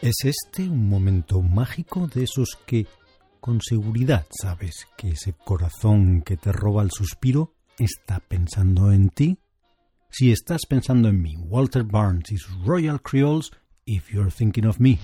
¿Es este un momento mágico de esos que con seguridad sabes que ese corazón que te roba el suspiro está pensando en ti? Si estás pensando en mí, Walter Barnes y Royal Creoles, if you're thinking of me.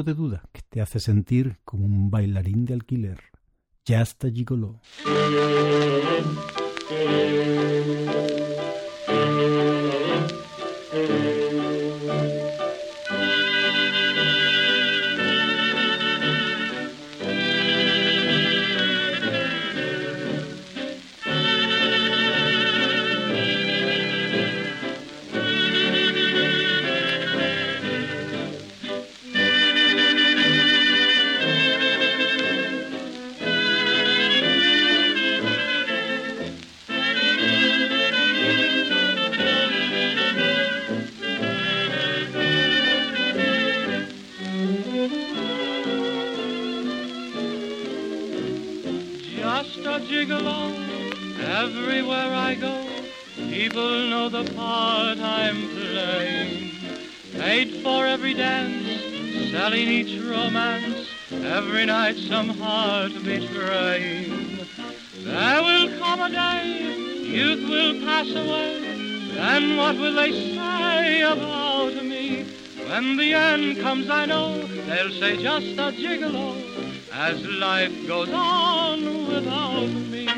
De duda que te hace sentir como un bailarín de alquiler. Ya está Everywhere I go, people know the part I'm playing. Paid for every dance, selling each romance, every night some heart betraying. There will come a day, youth will pass away, then what will they say about me? When the end comes, I know they'll say just a gigolo as life goes on without me.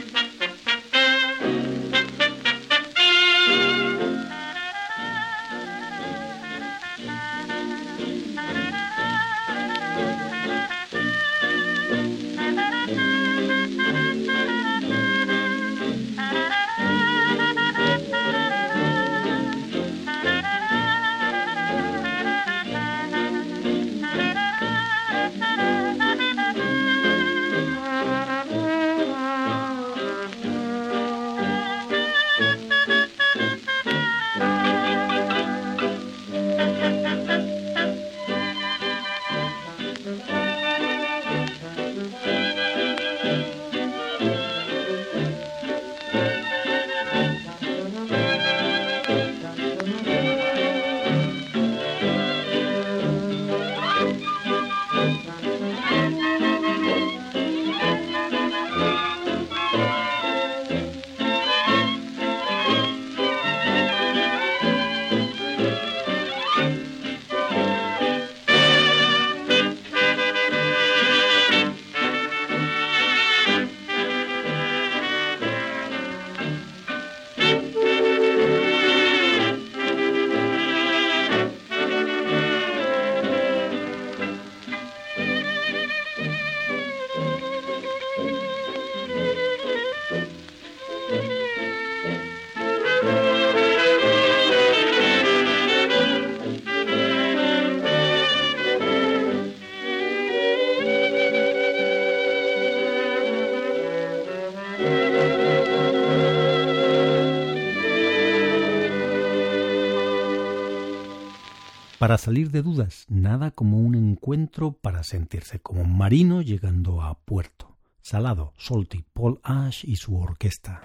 Para salir de dudas, nada como un encuentro para sentirse como un marino llegando a puerto. Salado, Solti, Paul Ash y su orquesta.